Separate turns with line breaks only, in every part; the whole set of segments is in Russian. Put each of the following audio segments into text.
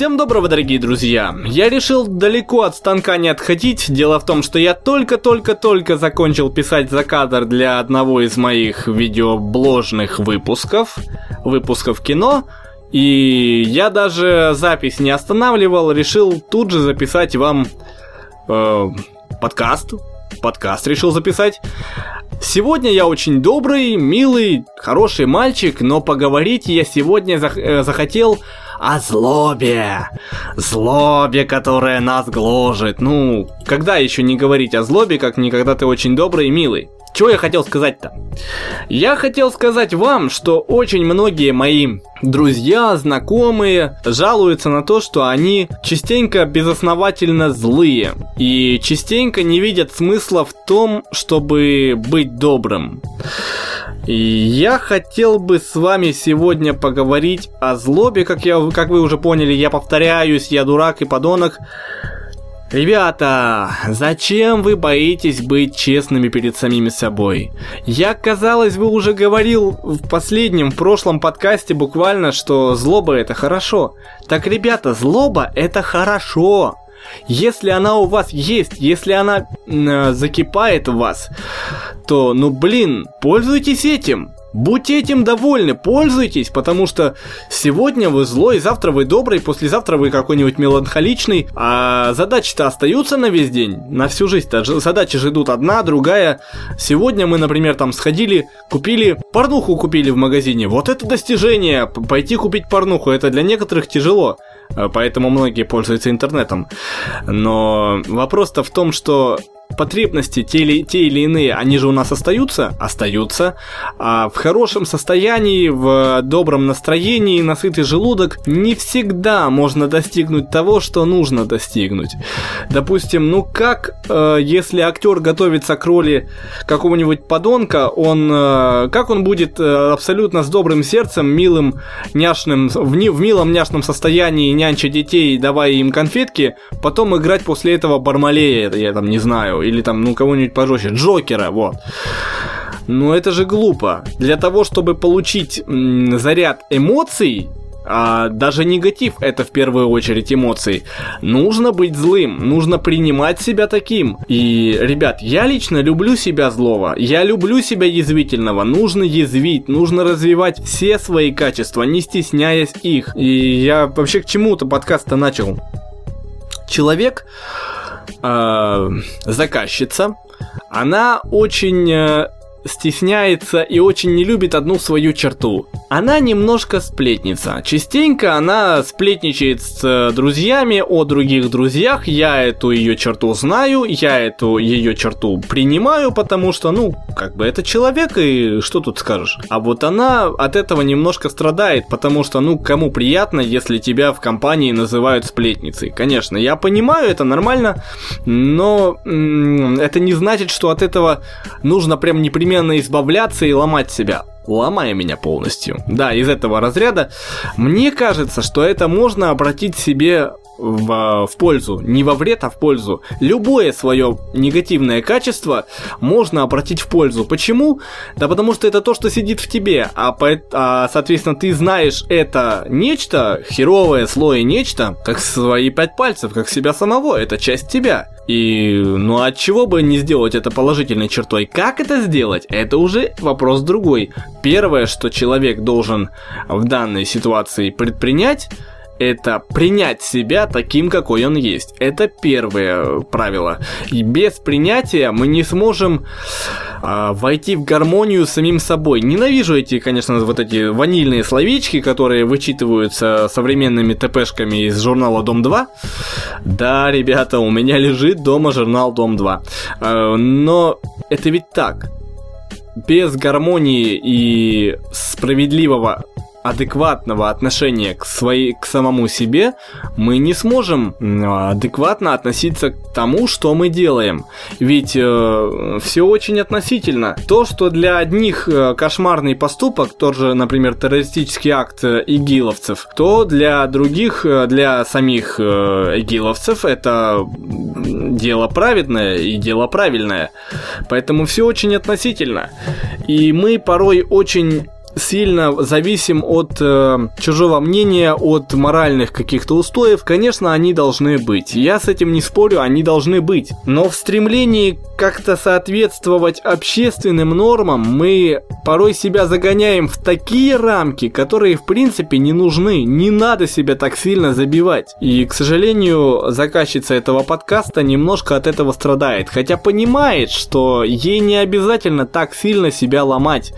Всем доброго, дорогие друзья! Я решил далеко от станка не отходить. Дело в том, что я только-только-только закончил писать закадр для одного из моих видеобложных выпусков, выпусков кино. И я даже запись не останавливал, решил тут же записать вам э, подкаст. Подкаст решил записать. Сегодня я очень добрый, милый, хороший мальчик, но поговорить я сегодня зах- э, захотел о злобе. Злобе, которая нас гложет. Ну, когда еще не говорить о злобе, как никогда ты очень добрый и милый? Чего я хотел сказать-то? Я хотел сказать вам, что очень многие мои друзья, знакомые жалуются на то, что они частенько безосновательно злые и частенько не видят смысла в том, чтобы быть добрым. Я хотел бы с вами сегодня поговорить о злобе, как, я, как вы уже поняли, я повторяюсь, я дурак и подонок. Ребята, зачем вы боитесь быть честными перед самими собой? Я, казалось бы, уже говорил в последнем, в прошлом подкасте буквально, что злоба это хорошо. Так, ребята, злоба это хорошо. Если она у вас есть, если она э, закипает в вас, то, ну блин, пользуйтесь этим. Будьте этим довольны, пользуйтесь, потому что сегодня вы злой, завтра вы добрый, послезавтра вы какой-нибудь меланхоличный, а задачи-то остаются на весь день, на всю жизнь-то. Задачи же идут одна, другая. Сегодня мы, например, там сходили, купили, порнуху купили в магазине. Вот это достижение, пойти купить порнуху, это для некоторых тяжело. Поэтому многие пользуются интернетом. Но вопрос-то в том, что потребности, те или, те или иные, они же у нас остаются? Остаются. А в хорошем состоянии, в добром настроении, насытый желудок не всегда можно достигнуть того, что нужно достигнуть. Допустим, ну как, э, если актер готовится к роли какого-нибудь подонка, он, э, как он будет э, абсолютно с добрым сердцем, милым, няшным, в, не, в милом няшном состоянии нянча детей, давая им конфетки, потом играть после этого Бармалея, я там не знаю, или там, ну, кого-нибудь пожестче, Джокера, вот. Но это же глупо. Для того, чтобы получить м, заряд эмоций, а даже негатив это в первую очередь эмоции. Нужно быть злым, нужно принимать себя таким. И, ребят, я лично люблю себя злого, я люблю себя язвительного. Нужно язвить, нужно развивать все свои качества, не стесняясь их. И я вообще к чему-то подкаст-то начал. Человек э, заказчица, она очень э, стесняется и очень не любит одну свою черту. Она немножко сплетница. Частенько она сплетничает с э, друзьями о других друзьях. Я эту ее черту знаю, я эту ее черту принимаю, потому что, ну, как бы это человек, и что тут скажешь? А вот она от этого немножко страдает, потому что, ну, кому приятно, если тебя в компании называют сплетницей. Конечно, я понимаю, это нормально, но м- это не значит, что от этого нужно прям непременно избавляться и ломать себя ломая меня полностью. Да, из этого разряда. Мне кажется, что это можно обратить себе в, в пользу, не во вред, а в пользу. Любое свое негативное качество можно обратить в пользу. Почему? Да потому что это то, что сидит в тебе, а, по, а соответственно ты знаешь это нечто, херовое слое нечто, как свои пять пальцев, как себя самого, это часть тебя. И ну от чего бы не сделать это положительной чертой? Как это сделать? Это уже вопрос другой. Первое, что человек должен в данной ситуации предпринять, это принять себя таким, какой он есть. Это первое правило. И без принятия мы не сможем а, войти в гармонию с самим собой. Ненавижу эти, конечно, вот эти ванильные словечки, которые вычитываются современными ТПшками из журнала Дом 2. Да, ребята, у меня лежит дома журнал Дом 2. А, но это ведь так без гармонии и справедливого адекватного отношения к, своей, к самому себе, мы не сможем адекватно относиться к тому, что мы делаем. Ведь э, все очень относительно. То, что для одних э, кошмарный поступок, тот же, например, террористический акт э, игиловцев, то для других, э, для самих э, игиловцев это дело праведное и дело правильное. Поэтому все очень относительно. И мы порой очень сильно зависим от э, чужого мнения, от моральных каких-то устоев, конечно, они должны быть. Я с этим не спорю, они должны быть. Но в стремлении как-то соответствовать общественным нормам мы порой себя загоняем в такие рамки, которые в принципе не нужны. Не надо себя так сильно забивать. И, к сожалению, заказчица этого подкаста немножко от этого страдает. Хотя понимает, что ей не обязательно так сильно себя ломать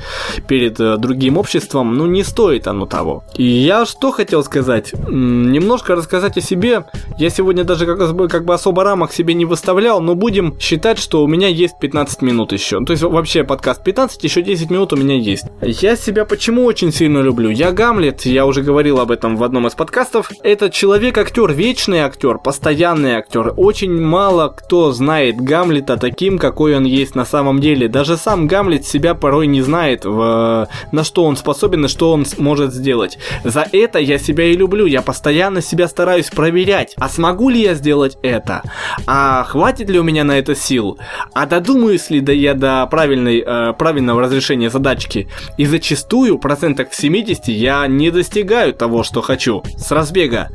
перед э, обществом. Ну, не стоит оно того. И я что хотел сказать? Немножко рассказать о себе. Я сегодня даже как, бы, как бы особо рамок себе не выставлял, но будем считать, что у меня есть 15 минут еще. То есть вообще подкаст 15, еще 10 минут у меня есть. Я себя почему очень сильно люблю? Я Гамлет, я уже говорил об этом в одном из подкастов. Это человек-актер, вечный актер, постоянный актер. Очень мало кто знает Гамлета таким, какой он есть на самом деле. Даже сам Гамлет себя порой не знает, в, на что он способен и что он может сделать. За это я себя и люблю. Я постоянно себя стараюсь проверять. А смогу ли я сделать это? А хватит ли у меня на это сил? А додумаюсь ли да я до правильной, э, правильного разрешения задачки? И зачастую, процентах в 70, я не достигаю того, что хочу. С разбега.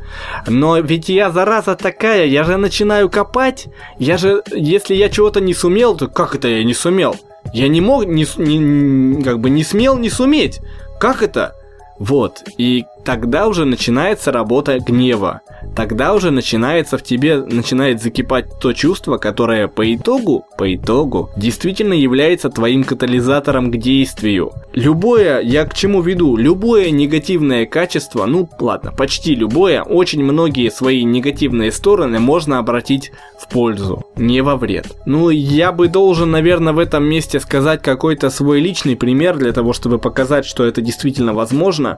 Но ведь я зараза такая, я же начинаю копать. Я же, если я чего-то не сумел, то как это я не сумел? Я не мог, не, не, как бы не смел не суметь. Как это? Вот, и тогда уже начинается работа гнева. Тогда уже начинается в тебе, начинает закипать то чувство, которое по итогу, по итогу, действительно является твоим катализатором к действию. Любое, я к чему веду, любое негативное качество, ну ладно, почти любое, очень многие свои негативные стороны можно обратить в пользу, не во вред. Ну, я бы должен, наверное, в этом месте сказать какой-то свой личный пример для того, чтобы показать, что это действительно возможно.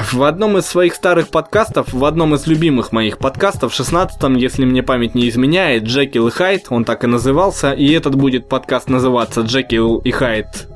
В одном из своих старых подкастов, в одном из любимых моих подкастов, 16-м, если мне память не изменяет, Джекил и Хайд, он так и назывался, и этот будет подкаст называться Джекил и Хайд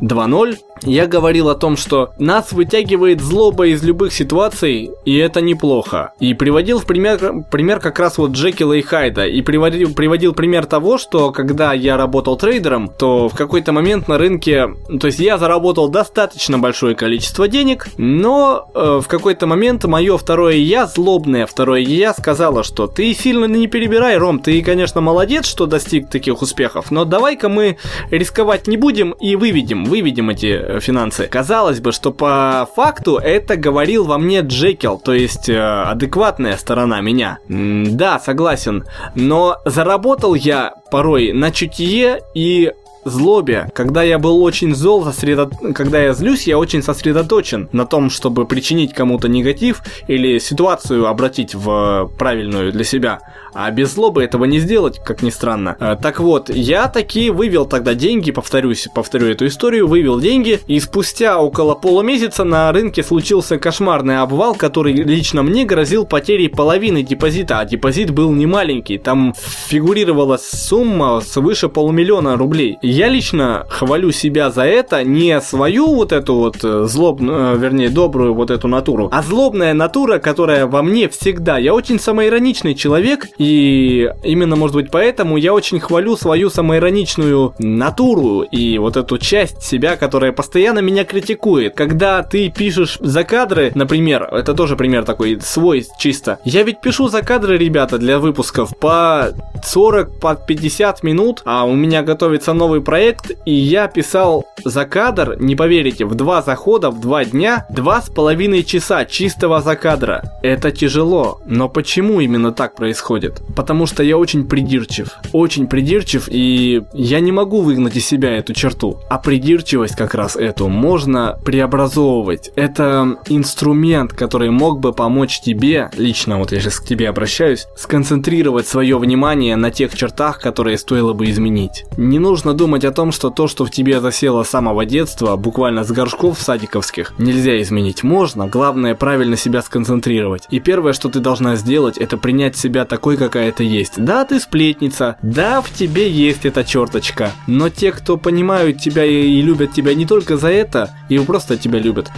2.0, я говорил о том, что нас вытягивает злоба из любых ситуаций, и это неплохо. И приводил в пример, пример как раз вот Джекила и Хайда. И приводил, приводил пример того, что когда я работал трейдером, то в какой-то момент на рынке, то есть я заработал достаточно большое количество денег, но э, в какой-то момент мое второе я, злобное второе я, сказала, что ты сильно не перебирай, Ром, ты, конечно, молодец, что достиг таких успехов, но давай-ка мы рисковать не будем и выведем, выведем эти э, финансы. Казалось бы, что по факту это говорил во мне Джекил, то есть э, адекватная сторона меня. М да, согласен, но заработал я порой на чутье и злобе, когда я был очень зол, сосредо... когда я злюсь, я очень сосредоточен на том, чтобы причинить кому-то негатив или ситуацию обратить в правильную для себя. А без злобы этого не сделать, как ни странно. Э, так вот, я таки вывел тогда деньги, повторюсь, повторю эту историю, вывел деньги, и спустя около полумесяца на рынке случился кошмарный обвал, который лично мне грозил потерей половины депозита, а депозит был не маленький, там фигурировала сумма свыше полумиллиона рублей. Я лично хвалю себя за это, не свою вот эту вот э, злобную, э, вернее, добрую вот эту натуру, а злобная натура, которая во мне всегда. Я очень самоироничный человек, и именно, может быть, поэтому я очень хвалю свою самоироничную натуру и вот эту часть себя, которая постоянно меня критикует. Когда ты пишешь за кадры, например, это тоже пример такой свой чисто. Я ведь пишу за кадры, ребята, для выпусков по 40, по 50 минут, а у меня готовится новый проект, и я писал за кадр, не поверите, в два захода, в два дня, два с половиной часа чистого за кадра. Это тяжело, но почему именно так происходит? Потому что я очень придирчив. Очень придирчив, и я не могу выгнать из себя эту черту. А придирчивость как раз эту можно преобразовывать. Это инструмент, который мог бы помочь тебе, лично вот я сейчас к тебе обращаюсь, сконцентрировать свое внимание на тех чертах, которые стоило бы изменить. Не нужно думать о том, что то, что в тебе засело с самого детства, буквально с горшков садиковских, нельзя изменить. Можно, главное правильно себя сконцентрировать. И первое, что ты должна сделать, это принять себя такой, какая-то есть. Да, ты сплетница, да, в тебе есть эта черточка, но те, кто понимают тебя и любят тебя не только за это, и просто тебя любят,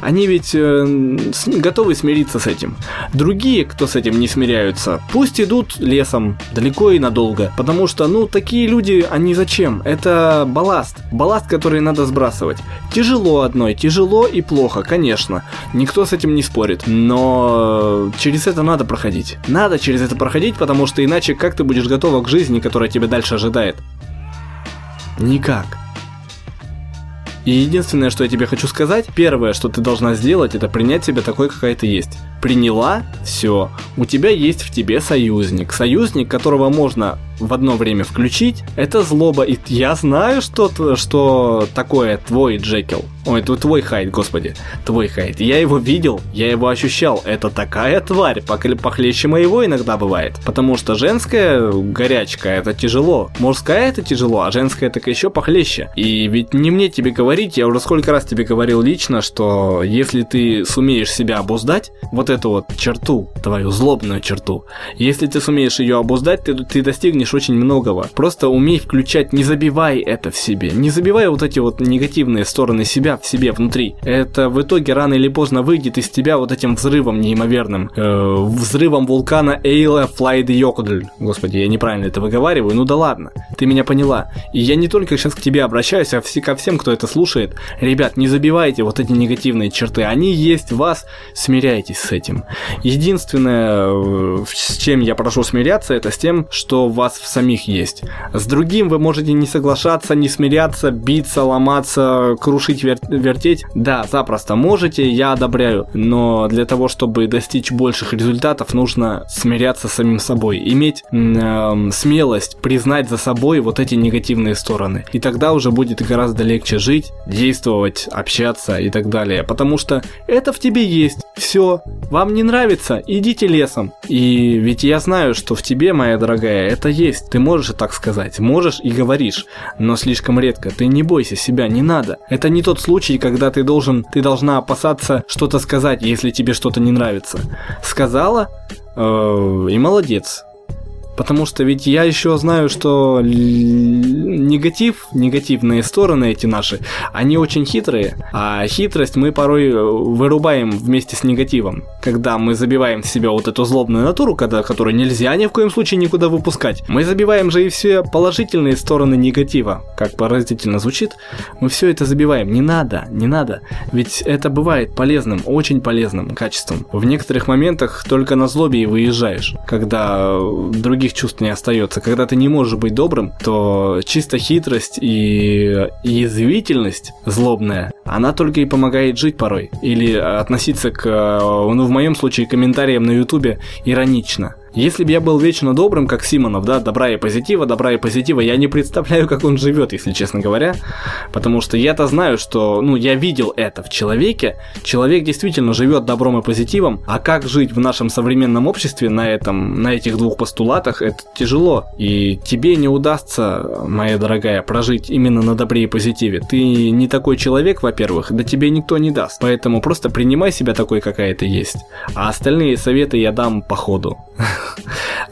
они ведь э, готовы смириться с этим. Другие, кто с этим не смиряются, пусть идут лесом, далеко и надолго, потому что, ну, такие люди, они зачем? Это балласт. Балласт, который надо сбрасывать. Тяжело одной, тяжело и плохо, конечно. Никто с этим не спорит. Но через это надо проходить. Надо через это проходить, потому что иначе как ты будешь готова к жизни, которая тебя дальше ожидает? Никак. И единственное, что я тебе хочу сказать, первое, что ты должна сделать, это принять себя такой, какая ты есть. Приняла, все. У тебя есть в тебе союзник. Союзник, которого можно в одно время включить, это злоба. И я знаю, что, что такое твой Джекил. Ой, это твой хайт, господи. Твой хайт. Я его видел, я его ощущал. Это такая тварь, похлеще моего иногда бывает. Потому что женская горячка это тяжело. Мужская это тяжело, а женская так еще похлеще. И ведь не мне тебе говорить, я уже сколько раз тебе говорил лично, что если ты сумеешь себя обуздать, вот эту вот черту, твою злобную черту, если ты сумеешь ее обуздать, ты, ты достигнешь очень многого. Просто умей включать, не забивай это в себе. Не забивай вот эти вот негативные стороны себя в себе внутри. Это в итоге рано или поздно выйдет из тебя вот этим взрывом неимоверным. Э, взрывом вулкана Эйла Флайд Йокудль. Господи, я неправильно это выговариваю. Ну да ладно, ты меня поняла. И я не только сейчас к тебе обращаюсь, а все, ко всем, кто это слушает. Ребят, не забивайте вот эти негативные черты. Они есть в вас, смиряйтесь с этим. Единственное, э, с чем я прошу смиряться, это с тем, что у вас в самих есть. С другим вы можете не соглашаться, не смиряться, биться, ломаться, крушить, вер вертеть. Да, запросто можете, я одобряю. Но для того, чтобы достичь больших результатов, нужно смиряться с самим собой. Иметь э, смелость признать за собой вот эти негативные стороны. И тогда уже будет гораздо легче жить, действовать, общаться и так далее. Потому что это в тебе есть. Все. Вам не нравится? Идите лесом. И ведь я знаю, что в тебе, моя дорогая, это есть. Ты можешь и так сказать. Можешь и говоришь. Но слишком редко. Ты не бойся себя, не надо. Это не тот случай, когда ты должен, ты должна опасаться что-то сказать, если тебе что-то не нравится. Сказала, э, и молодец. Потому что ведь я еще знаю, что негатив, негативные стороны эти наши, они очень хитрые. А хитрость мы порой э, вырубаем вместе с негативом. Когда мы забиваем в себя вот эту злобную натуру, когда, которую нельзя ни в коем случае никуда выпускать, мы забиваем же и все положительные стороны негатива. Как поразительно звучит, мы все это забиваем. Не надо, не надо. Ведь это бывает полезным, очень полезным качеством. В некоторых моментах только на злобе и выезжаешь, когда другие других чувств не остается. Когда ты не можешь быть добрым, то чисто хитрость и язвительность злобная, она только и помогает жить порой. Или относиться к, ну в моем случае, комментариям на ютубе иронично. Если бы я был вечно добрым, как Симонов, да, добра и позитива, добра и позитива, я не представляю, как он живет, если честно говоря. Потому что я-то знаю, что, ну, я видел это в человеке. Человек действительно живет добром и позитивом, а как жить в нашем современном обществе на этом, на этих двух постулатах, это тяжело. И тебе не удастся, моя дорогая, прожить именно на добре и позитиве. Ты не такой человек, во-первых, да тебе никто не даст. Поэтому просто принимай себя такой, какая ты есть. А остальные советы я дам по ходу.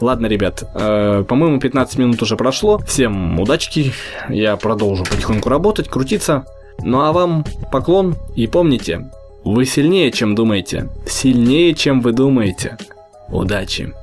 Ладно, ребят, э, по-моему, 15 минут уже прошло. Всем удачки. Я продолжу потихоньку работать, крутиться. Ну а вам поклон и помните, вы сильнее, чем думаете. Сильнее, чем вы думаете. Удачи!